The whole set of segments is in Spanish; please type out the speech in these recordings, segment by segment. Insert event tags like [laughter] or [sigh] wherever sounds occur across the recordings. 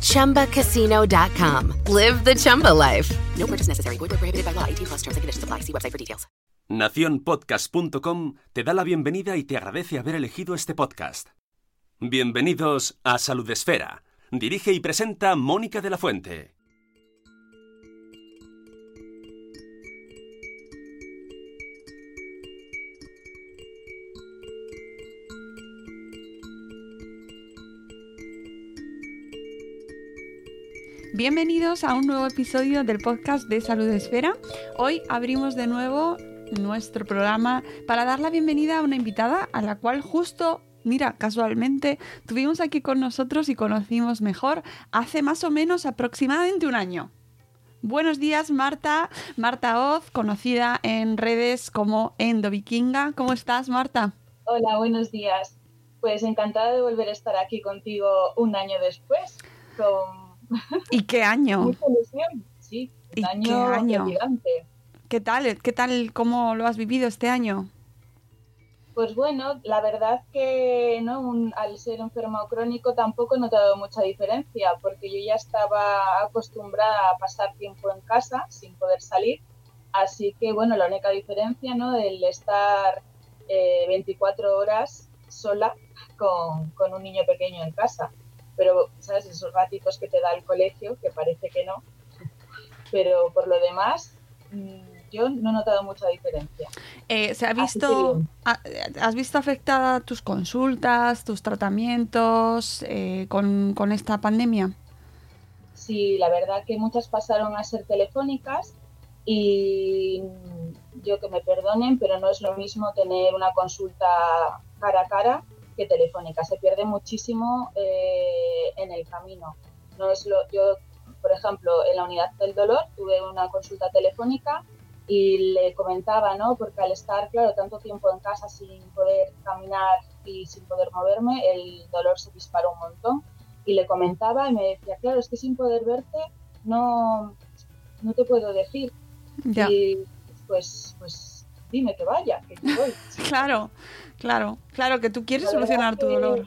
ChumbaCasino.com. Live the Chumba life. No purchase necessary. Void prohibited by law. 18 plus terms and conditions apply. See website for details. Naciónpodcast.com te da la bienvenida y te agradece haber elegido este podcast. Bienvenidos a Salud Esfera. Dirige y presenta Mónica de la Fuente. Bienvenidos a un nuevo episodio del podcast de Salud Esfera. Hoy abrimos de nuevo nuestro programa para dar la bienvenida a una invitada a la cual justo, mira, casualmente tuvimos aquí con nosotros y conocimos mejor hace más o menos aproximadamente un año. Buenos días, Marta. Marta Oz, conocida en redes como Endo Vikinga. ¿Cómo estás, Marta? Hola, buenos días. Pues encantada de volver a estar aquí contigo un año después, ¿Y qué año? mucha ilusión. Sí, ¿Y un qué año, año? gigante. ¿Qué tal? ¿Qué tal? ¿Cómo lo has vivido este año? Pues bueno, la verdad que no, Un- al ser enfermo crónico tampoco he notado mucha diferencia, porque yo ya estaba acostumbrada a pasar tiempo en casa sin poder salir. Así que bueno, la única diferencia, ¿no? El estar eh, 24 horas sola con, con un niño pequeño en casa. Pero, ¿sabes? Esos ratitos que te da el colegio, que parece que no. Pero por lo demás, mm, yo no he notado mucha diferencia. Eh, ¿Se ha visto, has visto afectada tus consultas, tus tratamientos eh, con, con esta pandemia? Sí, la verdad que muchas pasaron a ser telefónicas y yo que me perdonen, pero no es lo mismo tener una consulta cara a cara que telefónica. Se pierde muchísimo eh, en el camino. No es lo, yo, por ejemplo, en la unidad del dolor tuve una consulta telefónica y le comentaba, ¿no? Porque al estar, claro, tanto tiempo en casa sin poder caminar y sin poder moverme, el dolor se disparó un montón y le comentaba y me decía, claro, es que sin poder verte no, no te puedo decir. Ya, Y pues, pues dime que vaya, que voy. [laughs] claro, claro, claro, que tú quieres solucionar tu dolor.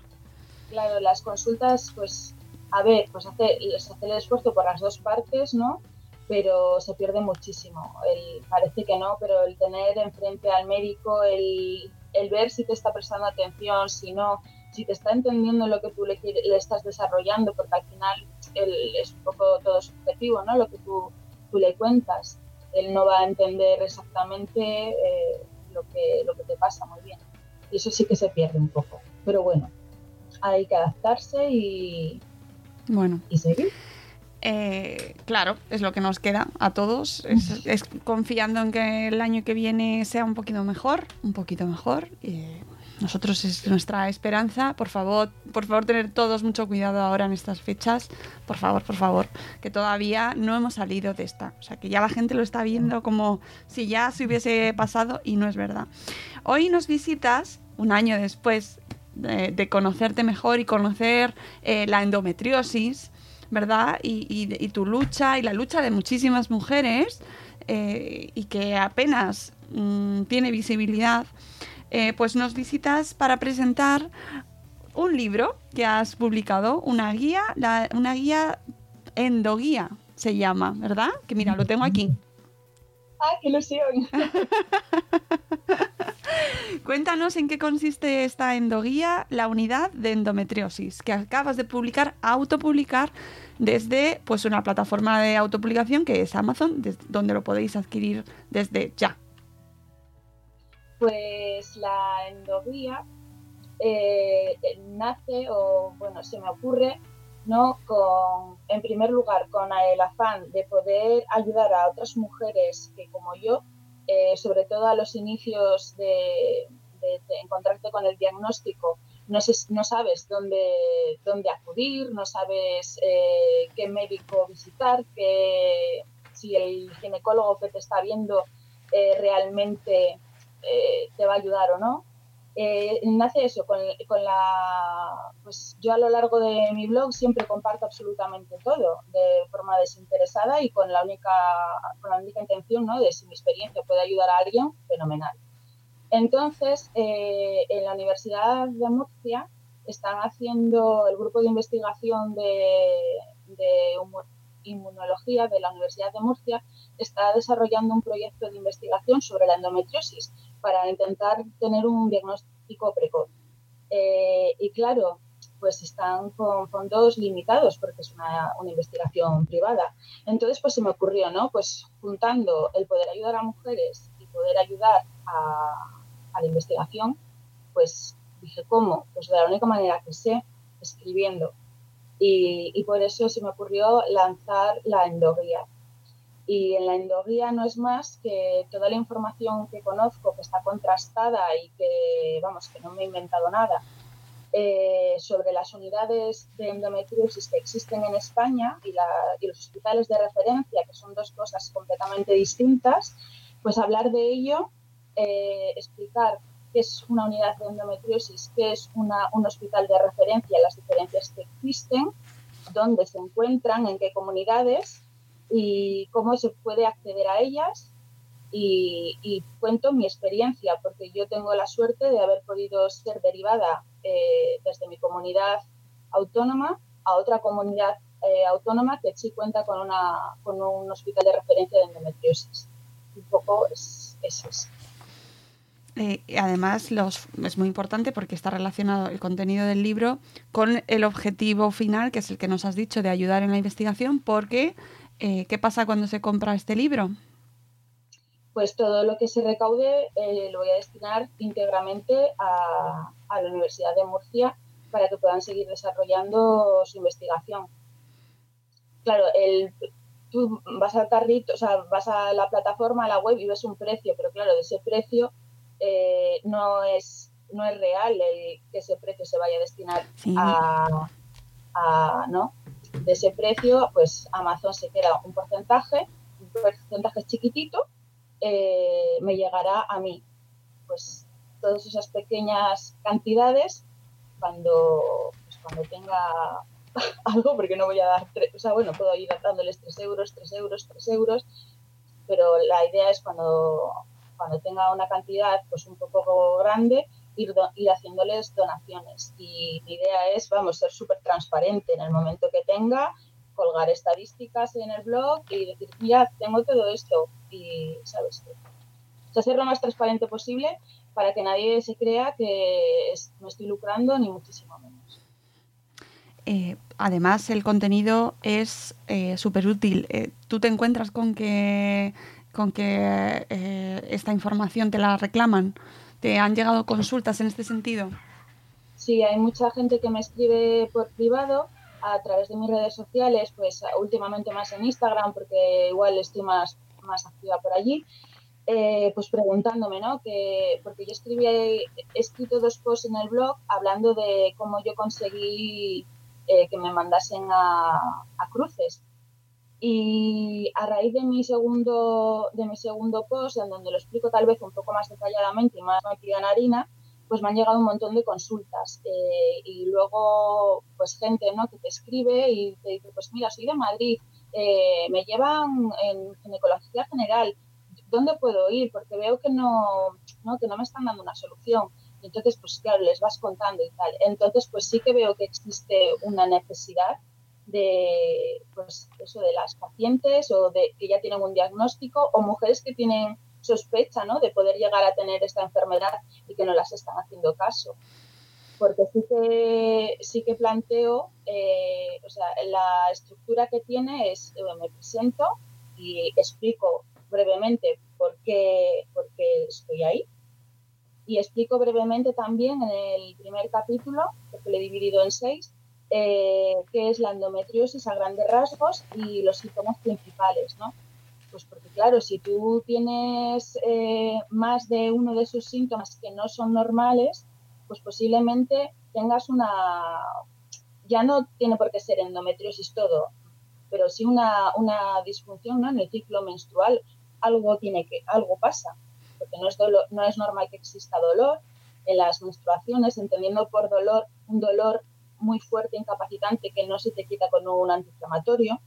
Claro, las consultas, pues, a ver, pues hace, se hace el esfuerzo por las dos partes, ¿no? Pero se pierde muchísimo. El, parece que no, pero el tener enfrente al médico, el, el ver si te está prestando atención, si no, si te está entendiendo lo que tú le, le estás desarrollando, porque al final el- es un poco todo subjetivo, ¿no? Lo que tú, tú le cuentas. Él no va a entender exactamente eh, lo, que, lo que te pasa muy bien. Y eso sí que se pierde un poco. Pero bueno, hay que adaptarse y, Bueno, y seguir. eh, claro, es lo que nos queda a todos. Es, es confiando en que el año que viene sea un poquito mejor, un poquito mejor. y nosotros es nuestra esperanza. Por favor, por favor, tener todos mucho cuidado ahora en estas fechas. Por favor, por favor, que todavía no hemos salido de esta. O sea, que ya la gente lo está viendo como si ya se hubiese pasado y no es verdad. Hoy nos visitas un año después de, de conocerte mejor y conocer eh, la endometriosis, ¿verdad? Y, y- y tu lucha y la lucha de muchísimas mujeres eh, y que apenas mm, tiene visibilidad, eh, pues nos visitas para presentar un libro que has publicado, una guía, la- una guía endoguía se llama, ¿verdad? Que mira, lo tengo aquí. [laughs] ¡Ah, qué ilusión! [laughs] Cuéntanos en qué consiste esta endoguía, la unidad de endometriosis, que acabas de publicar, autopublicar desde pues una plataforma de autopublicación que es Amazon, donde lo podéis adquirir desde ya. Pues la endoguía eh, nace, o bueno, se me ocurre, ¿no? Con, en primer lugar, con el afán de poder ayudar a otras mujeres que, como yo, eh, sobre todo a los inicios de, encontrarte con el diagnóstico, no, no sabes dónde, dónde acudir, no sabes eh, qué médico visitar, qué, si el ginecólogo que te está viendo eh, realmente eh, te va a ayudar o no. Eh, nace eso, con, con, la... Pues yo a lo largo de mi blog siempre comparto absolutamente todo de forma desinteresada y con la única, con la única intención ¿no? de si mi experiencia puede ayudar a alguien, fenomenal. Entonces, eh, en la Universidad de Murcia están haciendo el grupo de investigación de, de inmunología de la Universidad de Murcia está desarrollando un proyecto de investigación sobre la endometriosis para intentar tener un diagnóstico precoz. Eh, y claro, pues están con fondos limitados porque es una, investigación privada. Entonces, pues se me ocurrió, ¿no? Pues juntando el poder ayudar a mujeres y poder ayudar a, la investigación, pues dije, ¿cómo? Pues de la única manera que sé, escribiendo. Y, y por eso se me ocurrió lanzar la endoguía. Y en la endoguía no es más que toda la información que conozco, que está contrastada y que, vamos, que no me he inventado nada, eh, sobre las unidades de endometriosis que existen en España y, la, y, los hospitales de referencia, que son dos cosas completamente distintas, pues hablar de ello, eh, explicar qué es una unidad de endometriosis, qué es una, un hospital de referencia, las diferencias que existen, dónde se encuentran, en qué comunidades y cómo se puede acceder a ellas. Y, y, cuento mi experiencia, porque yo tengo la suerte de haber podido ser derivada eh, desde mi comunidad autónoma a otra comunidad eh, autónoma que sí cuenta con, una, con un hospital de referencia de endometriosis. Un poco es, es eso. Eh, además, los, es muy importante porque está relacionado el contenido del libro con el objetivo final, que es el que nos has dicho, de ayudar en la investigación, porque eh, ¿qué pasa cuando se compra este libro? Pues todo lo que se recaude eh, lo voy a destinar íntegramente a, a, la Universidad de Murcia para que puedan seguir desarrollando su investigación. Claro, el, tú vas al carrito, o sea, vas a la plataforma, a la web y ves un precio, pero claro, de ese precio eh, no, es, no es real el que ese precio se vaya a destinar sí. a, a, ¿no? De ese precio, pues Amazon se queda un porcentaje, un porcentaje chiquitito, eh, me llegará a mí. Pues todas esas pequeñas cantidades, cuando, pues, cuando tenga [laughs] algo, porque no voy a dar, tres, o sea, bueno, puedo ir dándoles 3 euros, 3 euros, 3 euros, pero la idea es cuando cuando tenga una cantidad pues un poco grande, ir, do, ir haciéndoles donaciones. Y mi idea es, vamos, ser súper transparente en el momento que tenga, colgar estadísticas en el blog y decir, mira, tengo todo esto y, ¿sabes? O sea, ser lo más transparente posible para que nadie se crea que es, no estoy lucrando ni muchísimo menos. Eh, además, el contenido es eh, súper útil. Eh, ¿Tú te encuentras con que con que eh, esta información te la reclaman? ¿Te han llegado consultas en este sentido? Sí, hay mucha gente que me escribe por privado a través de mis redes sociales, pues últimamente más en Instagram, porque igual estoy más, más activa por allí, eh, pues preguntándome, ¿no? Que, porque yo escribí, he escrito dos posts en el blog hablando de cómo yo conseguí eh, que me mandasen a, a cruces y a raíz de mi segundo, de mi segundo post, en donde lo explico tal vez un poco más detalladamente y más metida en harina, pues me han llegado un montón de consultas. Eh, y luego, pues gente ¿no? que te escribe y te dice, pues mira, soy de Madrid, eh, me llevan en ginecología general, ¿dónde puedo ir? Porque veo que no, ¿no? que no me están dando una solución. Entonces, pues claro, les vas contando y tal. Entonces, pues sí que veo que existe una necesidad de, pues, eso, de las pacientes o de que ya tienen un diagnóstico o mujeres que tienen sospecha ¿no? de poder llegar a tener esta enfermedad y que no las están haciendo caso. Porque sí que, sí que planteo, eh, o sea, la estructura que tiene es, eh, me presento y explico brevemente por qué, por qué estoy ahí. Y explico brevemente también en el primer capítulo, porque lo he dividido en seis, eh, qué es la endometriosis a grandes rasgos y los síntomas principales, ¿no? Pues porque claro, si tú tienes eh, más de uno de esos síntomas que no son normales, pues posiblemente tengas una, ya no tiene por qué ser endometriosis todo, pero sí una, una disfunción ¿no? en el ciclo menstrual. algo tiene que, algo pasa, porque no es, dolor, no es normal que exista dolor en las menstruaciones, entendiendo por dolor un dolor muy fuerte, incapacitante, que no se te quita con un antiinflamatorio,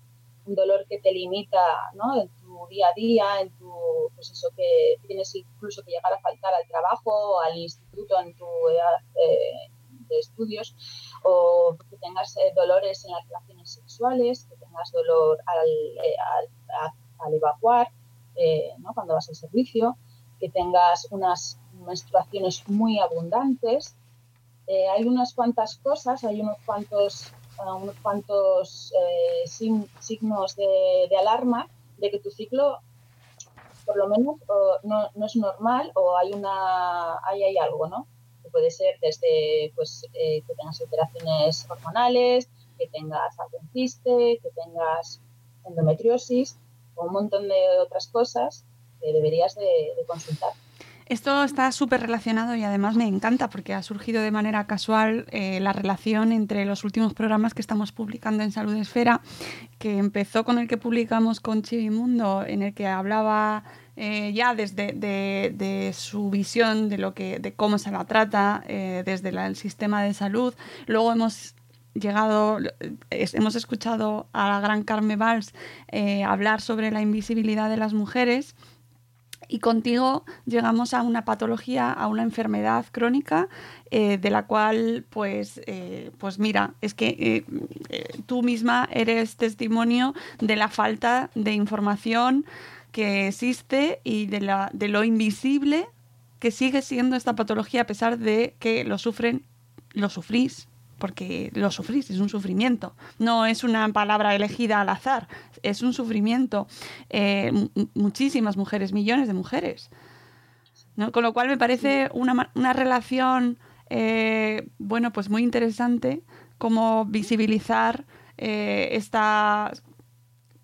un dolor que te limita ¿no? en tu día a día, en tu, pues eso que tienes incluso que llegar a faltar al trabajo, al instituto en tu edad eh, de estudios, o que tengas eh, dolores en las relaciones sexuales, que tengas dolor al, eh, al, evacuar, ¿no? cuando vas al servicio, que tengas unas menstruaciones muy abundantes. Hay unas cuantas cosas, hay unos cuantos unos cuantos eh, signos de, alarma de que tu ciclo por lo menos no, es normal o hay una hay, algo, ¿no? Que puede ser desde pues eh, que tengas alteraciones hormonales, que tengas algún quiste, que tengas endometriosis o un montón de otras cosas que deberías de consultar. Esto está súper relacionado y además me encanta porque ha surgido de manera casual eh, la relación entre los últimos programas que estamos publicando en Salud Esfera, que empezó con el que publicamos con Chivimundo, en el que hablaba eh, ya desde de, su visión de lo que de cómo se la trata eh, desde el sistema de salud. Luego hemos llegado, hemos escuchado a la gran Carmen Valls hablar sobre la invisibilidad de las mujeres y contigo llegamos a una patología, a una enfermedad crónica eh, de la cual, pues, eh, pues mira, es que eh, tú misma eres testimonio de la falta de información que existe y de, la, de lo invisible que sigue siendo esta patología a pesar de que lo sufren, lo sufrís porque lo sufrís, es un sufrimiento. No es una palabra elegida al azar, es un sufrimiento. Eh, muchísimas mujeres, millones de mujeres. Con lo cual me parece una, una relación, eh, bueno, pues muy interesante como visibilizar eh, esta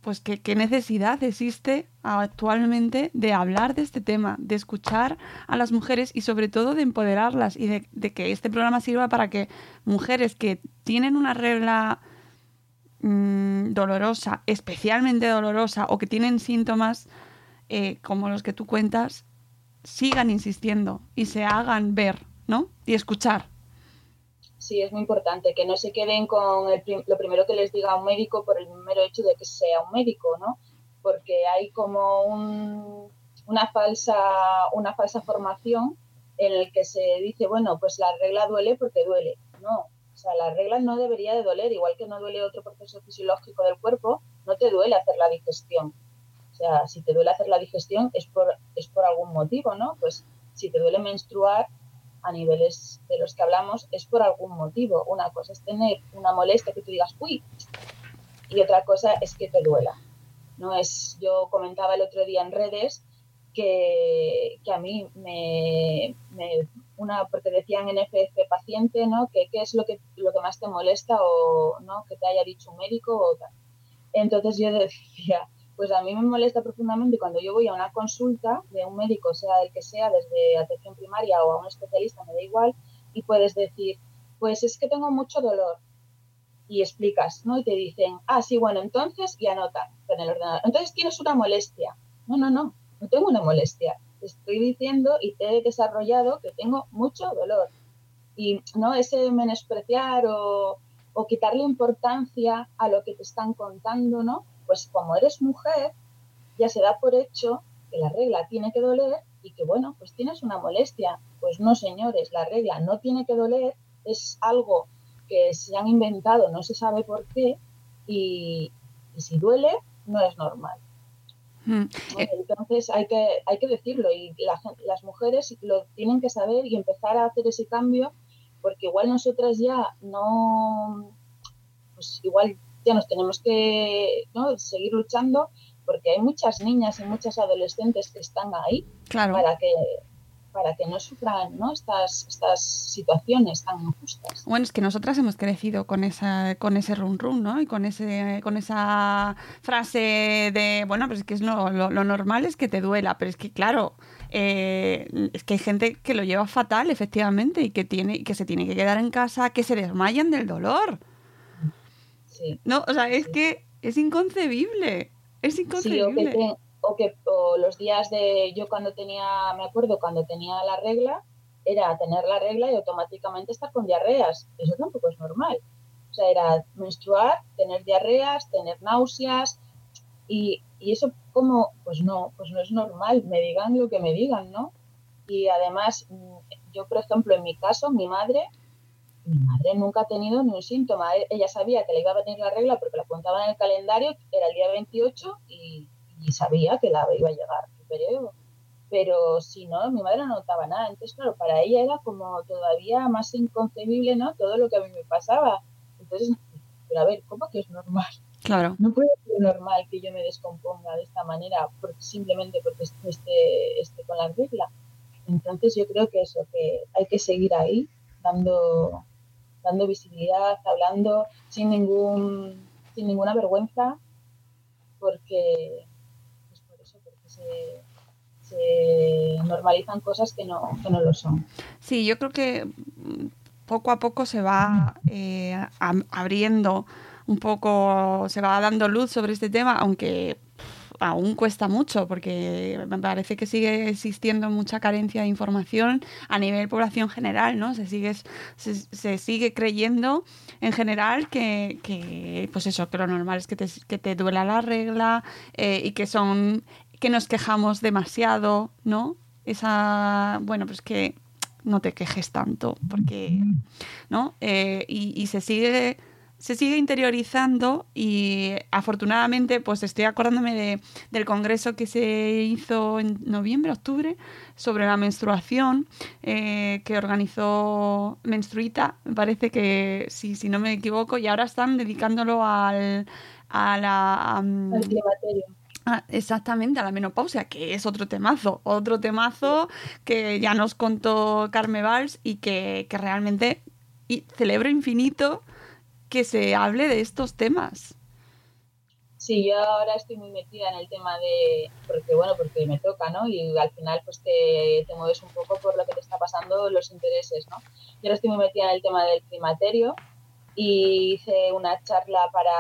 pues qué, necesidad existe actualmente de hablar de este tema, de escuchar a las mujeres y sobre todo de empoderarlas y de, que este programa sirva para que mujeres que tienen una regla mm, dolorosa, especialmente dolorosa, o que tienen síntomas eh, como los que tú cuentas, sigan insistiendo y se hagan ver, ¿no? Y escuchar. Sí, es muy importante que no se queden con lo primero que les diga un médico por el mero hecho de que sea un médico, ¿no? Porque hay como una, falsa, una falsa formación en el que se dice, bueno, pues la regla duele porque duele. No, o sea, la regla no debería de doler, igual que no duele otro proceso fisiológico del cuerpo, no te duele hacer la digestión. O sea, si te duele hacer la digestión es por, es por algún motivo, ¿no? Pues si te duele menstruar, a niveles de los que hablamos es por algún motivo. Una cosa es tener una molestia que tú digas, uy, y otra cosa es que te duela. No es, yo comentaba el otro día en redes que, a mí me, una, porque decían en paciente, ¿no? Que qué es lo que, lo que más te molesta o, ¿no? Que te haya dicho un médico o tal. Entonces yo [laughs] decía, pues a mí me molesta profundamente cuando yo voy a una consulta de un médico, sea el que sea, desde atención primaria o a un especialista, me da igual, y puedes decir, pues es que tengo mucho dolor. Y explicas, ¿no? Y te dicen, ah, sí, bueno, entonces, y anotan en el ordenador. Entonces tienes una molestia. No, no, no, no tengo una molestia. Te estoy diciendo y te he desarrollado que tengo mucho dolor. Y no ese menospreciar o, o quitarle importancia a lo que te están contando, ¿no? Pues como eres mujer, ya se da por hecho que la regla tiene que doler y que, bueno, pues tienes una molestia. Pues no, señores, la regla no tiene que doler, es algo que se han inventado, no se sabe por qué, y, si duele, no es normal. Hmm. Entonces hay que, hay que decirlo y las mujeres lo tienen que saber y empezar a hacer ese cambio porque igual nosotras ya no, pues igual ya nos tenemos que seguir luchando porque hay muchas niñas y muchas adolescentes que están ahí para que para que no sufran ¿no? Estas, estas situaciones tan injustas. Bueno, es que nosotras hemos crecido con esa, con ese run run, ¿no? Y con ese, con esa frase de bueno, pues es que es lo, lo, normal es que te duela, pero es que claro, eh, es que hay gente que lo lleva fatal, efectivamente, y que tiene, que se tiene que quedar en casa, que se desmayan del dolor. Sí. No, o sea, es que es inconcebible. Es inconcebible. o que o los días de yo cuando tenía, me acuerdo cuando tenía la regla, era tener la regla y automáticamente estar con diarreas. Eso tampoco es normal. O sea, era menstruar, tener diarreas, tener náuseas y, y eso como, pues no, pues no es normal, me digan lo que me digan, ¿no? Y además, mm, yo por ejemplo, en mi caso, mi madre, mi madre nunca ha tenido ni un síntoma. E- Ella sabía que le iba a venir la regla porque la apuntaba en el calendario, era el día 28 y, y sabía que la iba a llegar el periodo. Pero si no, mi madre no notaba nada. Entonces, claro, para ella era como todavía más inconcebible, ¿no? Todo lo que a mí me pasaba. Entonces, pero a ver, ¿cómo que es normal? Claro. No puede ser normal que yo me descomponga de esta manera por- simplemente porque est- esté, esté con la regla. Entonces yo creo que eso, que hay que seguir ahí, dando, dando visibilidad, hablando sin ningún, sin ninguna vergüenza, porque pues por eso, porque se, normalizan cosas que no, que no lo son. Sí, yo creo que mm, poco a poco se va eh, abriendo un poco, se va dando luz sobre este tema, aunque aún cuesta mucho porque me parece que sigue existiendo mucha carencia de información a nivel población general, ¿no? Se sigue, se, sigue creyendo en general que, que, pues eso, que lo normal es que te, que te duela la regla eh, y que son que nos quejamos demasiado, ¿no? Esa, bueno, pues que no te quejes tanto, porque, ¿no? Eh, y, y se sigue se sigue interiorizando y afortunadamente pues estoy acordándome de, del congreso que se hizo en noviembre, octubre, sobre la menstruación eh, que organizó Menstruita, me parece que si, si no me equivoco, y ahora están dedicándolo al, a la... um, climaterio. Ah, exactamente, a la menopausia, que es otro temazo, otro temazo que ya nos contó Carme Valls y que, que realmente y celebro infinito que se hable de estos temas. Sí, yo ahora estoy muy metida en el tema de, porque bueno, porque me toca, ¿no? Y al final pues te, te mueves un poco por lo que te está pasando, los intereses, ¿no? Yo ahora estoy muy metida en el tema del climaterio y hice una charla para,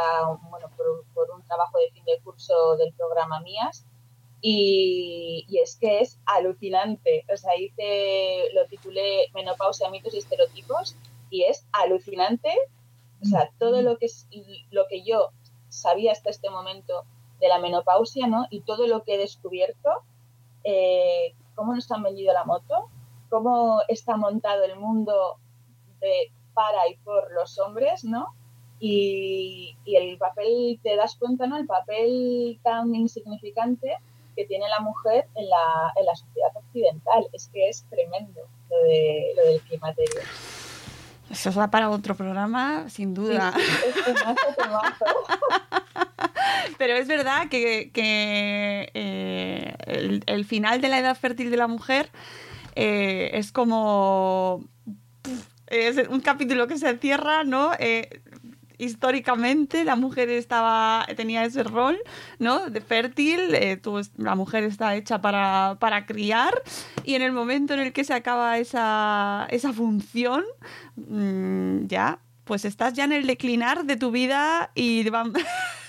bueno, por, un trabajo de fin de curso del programa Mías y, y es que es alucinante. O sea, hice, lo titulé Menopausia, mitos y estereotipos y es alucinante. O sea, todo lo que, lo que yo sabía hasta este momento de la menopausia, ¿no? Y todo lo que he descubierto, eh, cómo nos han vendido la moto, cómo está montado el mundo de para y por los hombres, ¿no? Y, y, el papel, te das cuenta, ¿no? El papel tan insignificante que tiene la mujer en la, en la sociedad occidental. Es que es tremendo lo, de, lo del climaterio. Eso va para otro programa, sin duda. Sí, es. [laughs] Pero es verdad que, que eh, el, el, final de la edad fértil de la mujer eh, es como... Es un capítulo que se cierra, ¿no? Eh, históricamente la mujer estaba tenía ese rol no de fértil eh, la mujer está hecha para, para, criar y en el momento en el que se acaba esa, esa función mmm, ya pues estás ya en el declinar de tu vida y van... [laughs]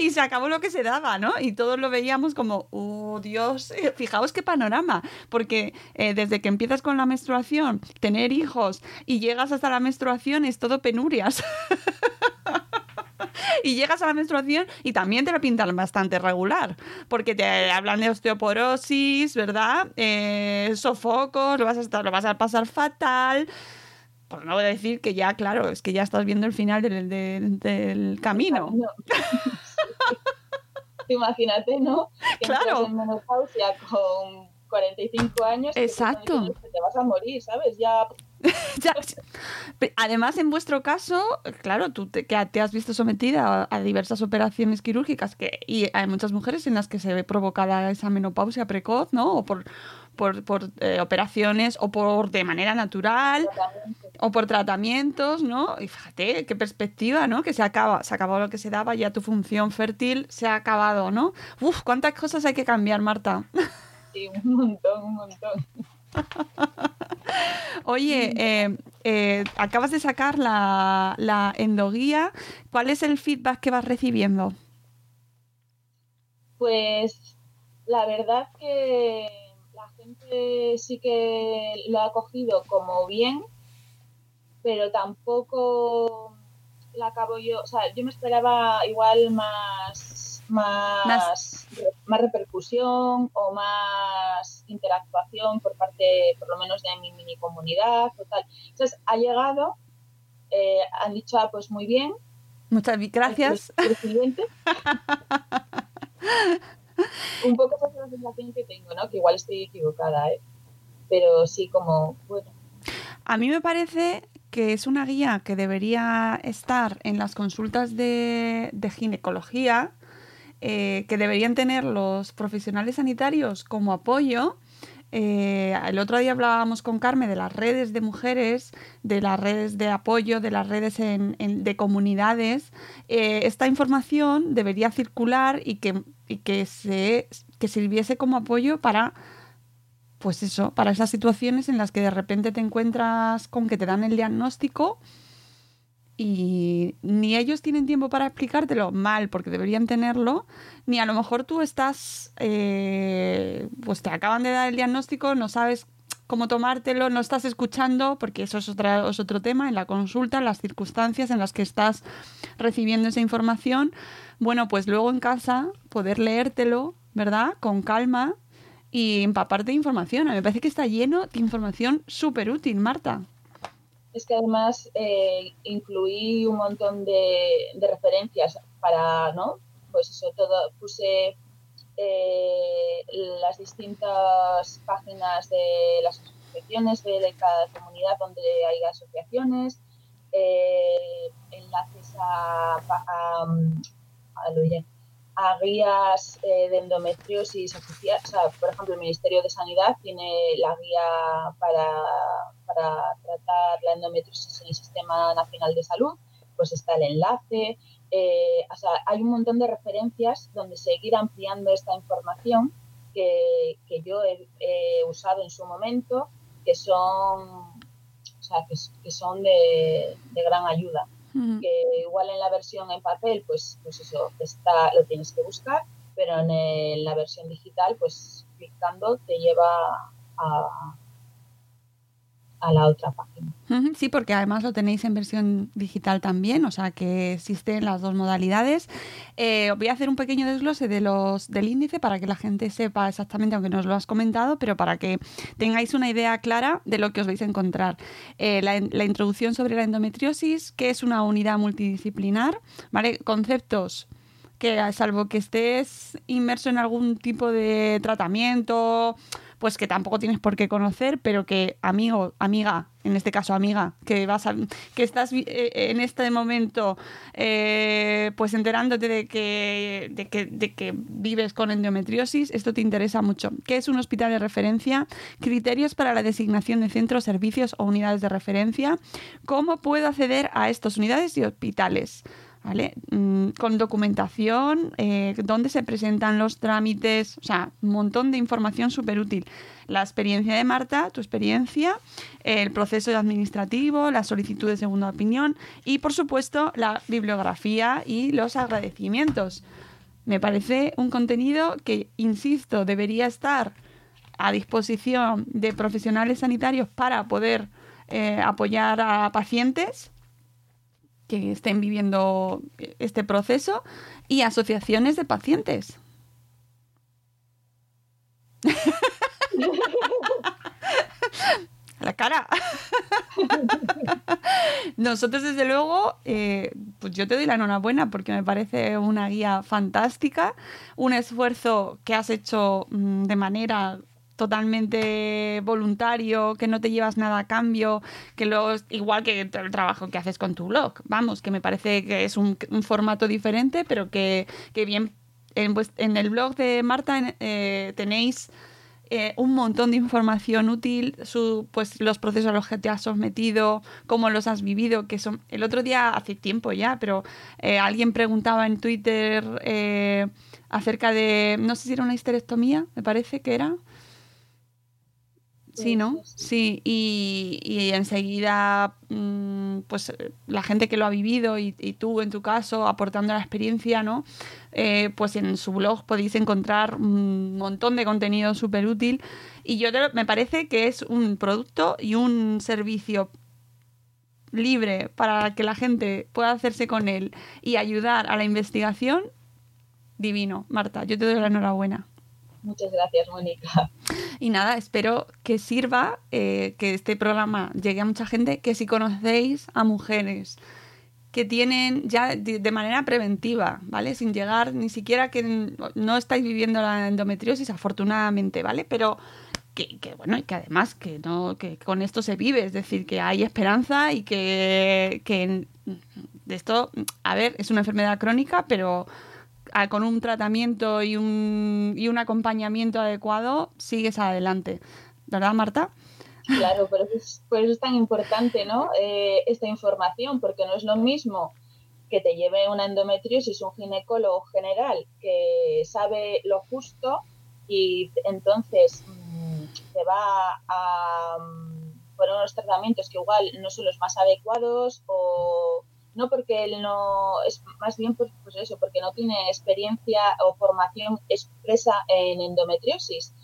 y se acabó lo que se daba, ¿no? Y todos lo veíamos como, oh Dios, fijaos qué panorama, porque eh, desde que empiezas con la menstruación, tener hijos y llegas hasta la menstruación es todo penurias. [laughs] y llegas a la menstruación y también te lo pintan bastante regular, porque te hablan de osteoporosis, ¿verdad? Eh, sofocos, lo vas, a estar, lo vas a pasar fatal por no decir que ya, claro, es que ya estás viendo el final del camino. No. [laughs] Imagínate, ¿no? Que claro. en menopausia con 45 años. Exacto. Que te vas a morir, ¿sabes? Ya. [laughs] ya. Además, en vuestro caso, claro, tú te, que te has visto sometida a, a, diversas operaciones quirúrgicas que, y hay muchas mujeres en las que se ve provocada esa menopausia precoz, ¿no? O por, por, por eh, operaciones o por de manera natural o por tratamientos, ¿no? Y fíjate qué perspectiva, ¿no? Que se acaba, se acabó lo que se daba, ya tu función fértil se ha acabado, ¿no? Uf, cuántas cosas hay que cambiar, Marta. Sí, un montón, un montón. Oye, eh, eh, acabas de sacar la, la endoguía. ¿Cuál es el feedback que vas recibiendo? Pues la verdad que la gente sí que lo ha cogido como bien, pero tampoco la acabo yo, o sea, yo me esperaba igual más, más, Más- más repercusión o más interactuación por parte, por lo menos, de mi mini comunidad o tal. Entonces, ha llegado, eh, han dicho, ah, pues muy bien, Muchas gracias. el. [laughs] Un poco esa es la sensación que tengo, ¿no? Que igual estoy equivocada, ¿eh? Pero sí, como, bueno, A mí me parece que es una guía que debería estar en las consultas de, de ginecología, eh, que deberían tener los profesionales sanitarios como apoyo. Eh, el otro día hablábamos con Carmen de las redes de mujeres, de las redes de apoyo, de las redes de comunidades. Eh, esta información debería circular y que, y que, se, que sirviese como apoyo para pues eso, para esas situaciones en las que de repente te encuentras con que te dan el diagnóstico y ni ellos tienen tiempo para explicártelo mal, porque deberían tenerlo, ni a lo mejor tú estás, eh, pues te acaban de dar el diagnóstico, no sabes cómo tomártelo, no estás escuchando, porque eso es, otra, es otro tema, en la consulta, en las circunstancias en las que estás recibiendo esa información. Bueno, pues luego en casa poder leértelo, ¿verdad? Con calma y empaparte de información. A mí me parece que está lleno de información súper útil, Marta. es que además eh, incluí un montón de, de referencias para, ¿no? Pues eso, todo, puse eh, las distintas páginas de las asociaciones de, cada comunidad donde hay asociaciones, eh, enlaces a, a, a, lo diré, a guías eh, de endometriosis oficial, o sea, por ejemplo, el Ministerio de Sanidad tiene la guía para, para tratar la endometriosis en el Sistema Nacional de Salud, pues está el enlace, eh, o sea, hay un montón de referencias donde seguir ampliando esta información que, que yo he, usado en su momento, que son, o sea, que, son de gran ayuda que igual en la versión en papel, pues, pues eso está, lo tienes que buscar, pero en, el- la versión digital, pues clicando te lleva a, a la otra página. Sí, porque además lo tenéis en versión digital también, o sea que existen las dos modalidades. Eh, voy a hacer un pequeño desglose de los, del índice para que la gente sepa exactamente, aunque nos lo has comentado, pero para que tengáis una idea clara de lo que os vais a encontrar. Eh, la, la introducción sobre la endometriosis, que es una unidad multidisciplinar, ¿vale? Conceptos que salvo que estés inmerso en algún tipo de tratamiento, pues que tampoco tienes por qué conocer, pero que amigo, amiga, en este caso amiga, que vas a, que estás vi- eh, en este momento eh, pues enterándote de que, de, que, de que vives con endometriosis, esto te interesa mucho. ¿Qué es un hospital de referencia? Criterios para la designación de centros, servicios o unidades de referencia. ¿Cómo puedo acceder a estas unidades y hospitales? ¿Vale? Mm, con documentación, eh, dónde se presentan los trámites, o sea, un montón de información súper útil. La experiencia de Marta, tu experiencia, el proceso administrativo, la solicitud de segunda opinión y, por supuesto, la bibliografía y los agradecimientos. Me parece un contenido que, insisto, debería estar a disposición de profesionales sanitarios para poder eh, apoyar a pacientes que estén viviendo este proceso y asociaciones de pacientes. [laughs] La cara. Nosotros, desde luego, eh, pues yo te doy la enhorabuena porque me parece una guía fantástica, un esfuerzo que has hecho mm, de manera totalmente voluntario, que no te llevas nada a cambio, que es igual que el trabajo que haces con tu blog. Vamos, que me parece que es un, formato diferente, pero que, que bien en, vuest- en el blog de Marta eh, tenéis eh, un montón de información útil, su, pues los procesos a los que te has sometido, cómo los has vivido, que son el otro día hace tiempo ya, pero eh, alguien preguntaba en Twitter eh, acerca de, no sé si era una histerectomía, me parece que era. Sí, ¿no? Sí, y, y enseguida mm, pues la gente que lo ha vivido y, y tú en tu caso aportando la experiencia, ¿no? Eh, pues en su blog podéis encontrar un montón de contenido súper útil y yo te lo- me parece que es un producto y un servicio libre para que la gente pueda hacerse con él y ayudar a la investigación divino. Marta, yo te doy la enhorabuena. Muchas gracias, Mónica. Y nada, espero que sirva, eh, que este programa llegue a mucha gente, que si conocéis a mujeres que tienen ya de, manera preventiva, ¿vale? Sin llegar ni siquiera que no estáis viviendo la endometriosis, afortunadamente, ¿vale? Pero que, que, bueno, y que además que no, que con esto se vive, es decir, que hay esperanza y que, que de esto, a ver, es una enfermedad crónica, pero con un tratamiento y un, y un acompañamiento adecuado sigues adelante. ¿Verdad, Marta? Claro, por eso es, por es tan importante ¿no? Eh, esta información, porque no es lo mismo que te lleve una endometriosis un ginecólogo general que sabe lo justo y entonces mm, te va a mm, poner unos tratamientos que igual no son los más adecuados o no porque él no es más bien pues, pues eso porque no tiene experiencia o formación expresa en endometriosis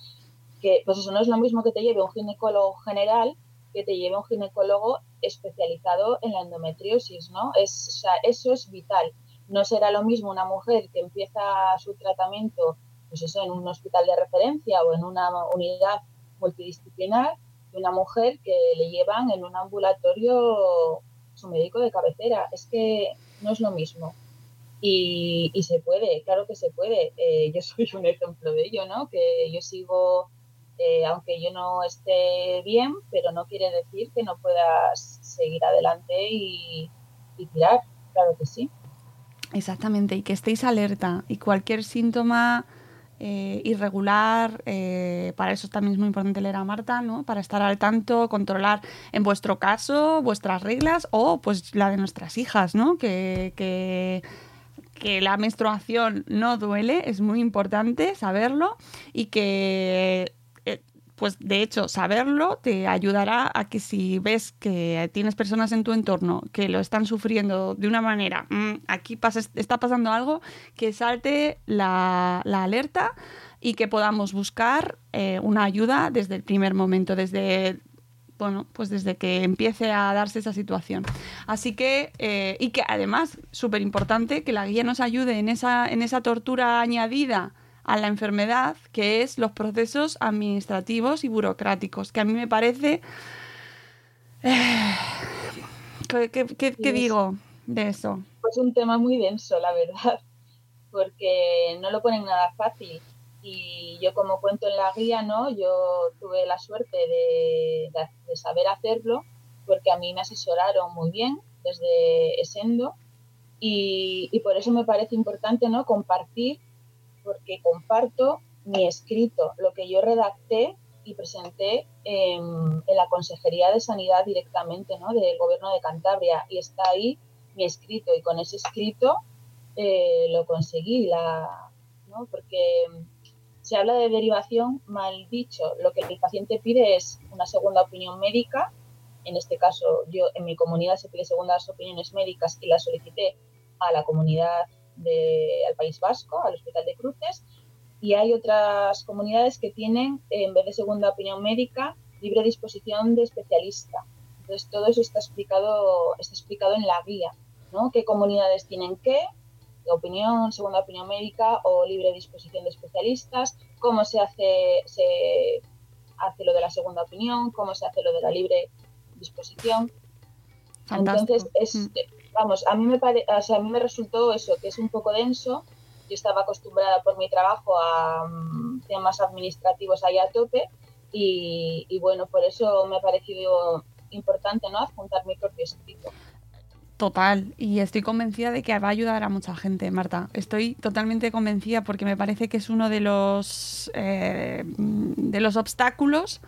que pues eso no es lo mismo que te lleve un ginecólogo general que te lleve un ginecólogo especializado en la endometriosis, ¿no? Es, o sea, eso es vital. No será lo mismo una mujer que empieza su tratamiento pues eso, en un hospital de referencia o en una unidad multidisciplinar que una mujer que le llevan en un ambulatorio médico de cabecera. Es que no es lo mismo. Y, y se puede, claro que se puede. Eh, yo [laughs] soy un ejemplo de ello, ¿no? Que yo sigo eh, aunque yo no esté bien, pero no quiere decir que no puedas seguir adelante y tirar, claro que sí. Exactamente, y que estéis alerta y cualquier síntoma eh, irregular, eh, para eso también es muy importante leer a Marta, ¿no? Para estar al tanto, controlar en vuestro caso vuestras reglas o pues la de nuestras hijas, ¿no? Que, que, la menstruación no duele, es muy importante saberlo y que pues de hecho saberlo te ayudará a que si ves que tienes personas en tu entorno que lo están sufriendo de una manera, mm, aquí pasa, está pasando algo, que salte la, la alerta y que podamos buscar eh, una ayuda desde el primer momento, desde bueno, pues desde que empiece a darse esa situación. Así que, eh, y que además, súper importante, que la guía nos ayude en esa, en esa tortura añadida a la enfermedad, que es los procesos administrativos y burocráticos, que a mí me parece... eh, ¿Qué, qué- qué- qué Sí. digo de eso? Pues un tema muy denso, la verdad, porque no lo ponen nada fácil. Y yo como cuento en la guía, ¿no? Yo tuve la suerte de, de- de saber hacerlo porque a mí me asesoraron muy bien desde Esendo y, y por eso me parece importante, ¿no? Compartir, porque comparto mi escrito, lo que yo redacté y presenté en, la Consejería de Sanidad directamente, ¿no? Del Gobierno de Cantabria y está ahí mi escrito y con ese escrito eh, lo conseguí, la, ¿no? porque se habla de derivación mal dicho. Lo que el paciente pide es una segunda opinión médica. En este caso, yo en mi comunidad se pide segundas opiniones médicas y la solicité a la comunidad del País Vasco, al Hospital de Cruces. Y hay otras comunidades que tienen, en vez de segunda opinión médica, libre disposición de especialista. Entonces, todo eso está explicado, está explicado en la guía, ¿no? ¿Qué comunidades tienen qué? opinión, segunda opinión médica o libre disposición de especialistas, cómo se hace, se hace lo de la segunda opinión, cómo se hace lo de la libre disposición. Fantástico. Entonces, es, Mm. Vamos, a mí me pare, o sea, a mí me resultó eso, que es un poco denso. Yo estaba acostumbrada por mi trabajo a mm, temas administrativos ahí a tope y, bueno, por eso me ha parecido importante, ¿no? Adjuntar mi propio escrito. Total, y estoy convencida de que va a ayudar a mucha gente, Marta. Estoy totalmente convencida porque me parece que es uno de los eh, de los obstáculos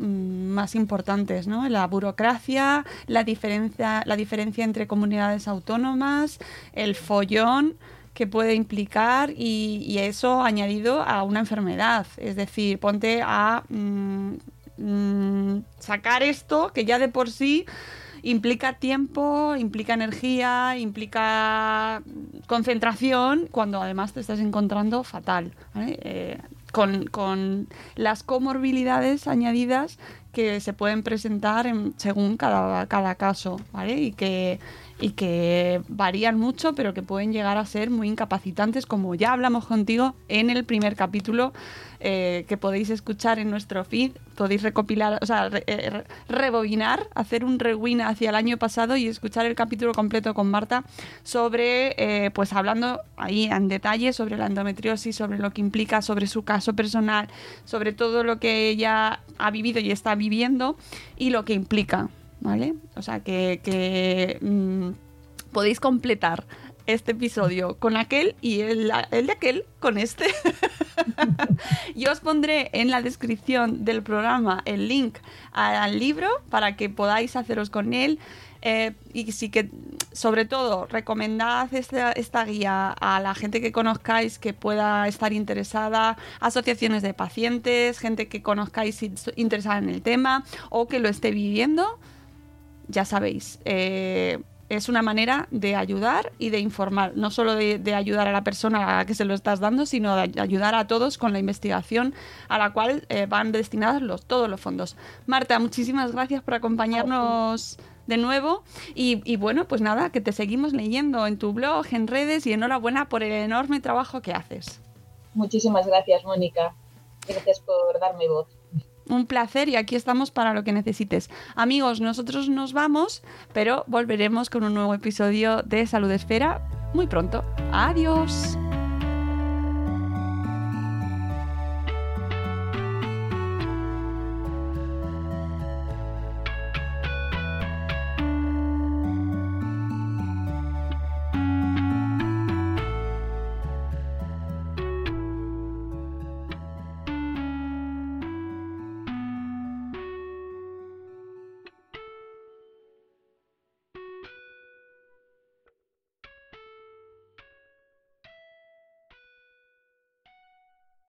más importantes, ¿no? La burocracia, la diferencia, la diferencia entre comunidades autónomas, el follón que puede implicar y, eso añadido a una enfermedad. Es decir, ponte a mm, mm, sacar esto que ya de por sí implica tiempo, implica energía, implica concentración, cuando además te estás encontrando fatal. Eh, con, con las comorbilidades añadidas que se pueden presentar en- según cada, cada caso, ¿vale? Y que, y que varían mucho, pero que pueden llegar a ser muy incapacitantes, como ya hablamos contigo en el primer capítulo eh, que podéis escuchar en nuestro feed. Podéis recopilar, o sea, eh, re- rebobinar, hacer un rewind hacia el año pasado y escuchar el capítulo completo con Marta sobre, eh, pues hablando ahí en detalle sobre la endometriosis, sobre lo que implica, sobre su caso personal, sobre todo lo que ella ha vivido y está viviendo y lo que implica, ¿vale? O sea, que, mm, podéis completar este episodio con aquel y el, el de aquel con este. [laughs] Yo os pondré en la descripción del programa el link al libro para que podáis haceros con él. Eh, y sí que, sobre todo, recomendad esta, esta guía a la gente que conozcáis que pueda estar interesada, asociaciones de pacientes, gente que conozcáis in- interesada en el tema o que lo esté viviendo ya sabéis, eh, es una manera de ayudar y de informar, no solo de, ayudar a la persona a la que se lo estás dando, sino de ayudar a todos con la investigación a la cual eh, van destinados los, todos los fondos. Marta, muchísimas gracias por acompañarnos de nuevo y, y bueno, pues nada, que te seguimos leyendo en tu blog, en redes y enhorabuena por el enorme trabajo que haces. Muchísimas gracias, Mónica. Gracias por darme voz. Un placer y aquí estamos para lo que necesites. Amigos, nosotros nos vamos, pero volveremos con un nuevo episodio de Salud Esfera muy pronto. Adiós.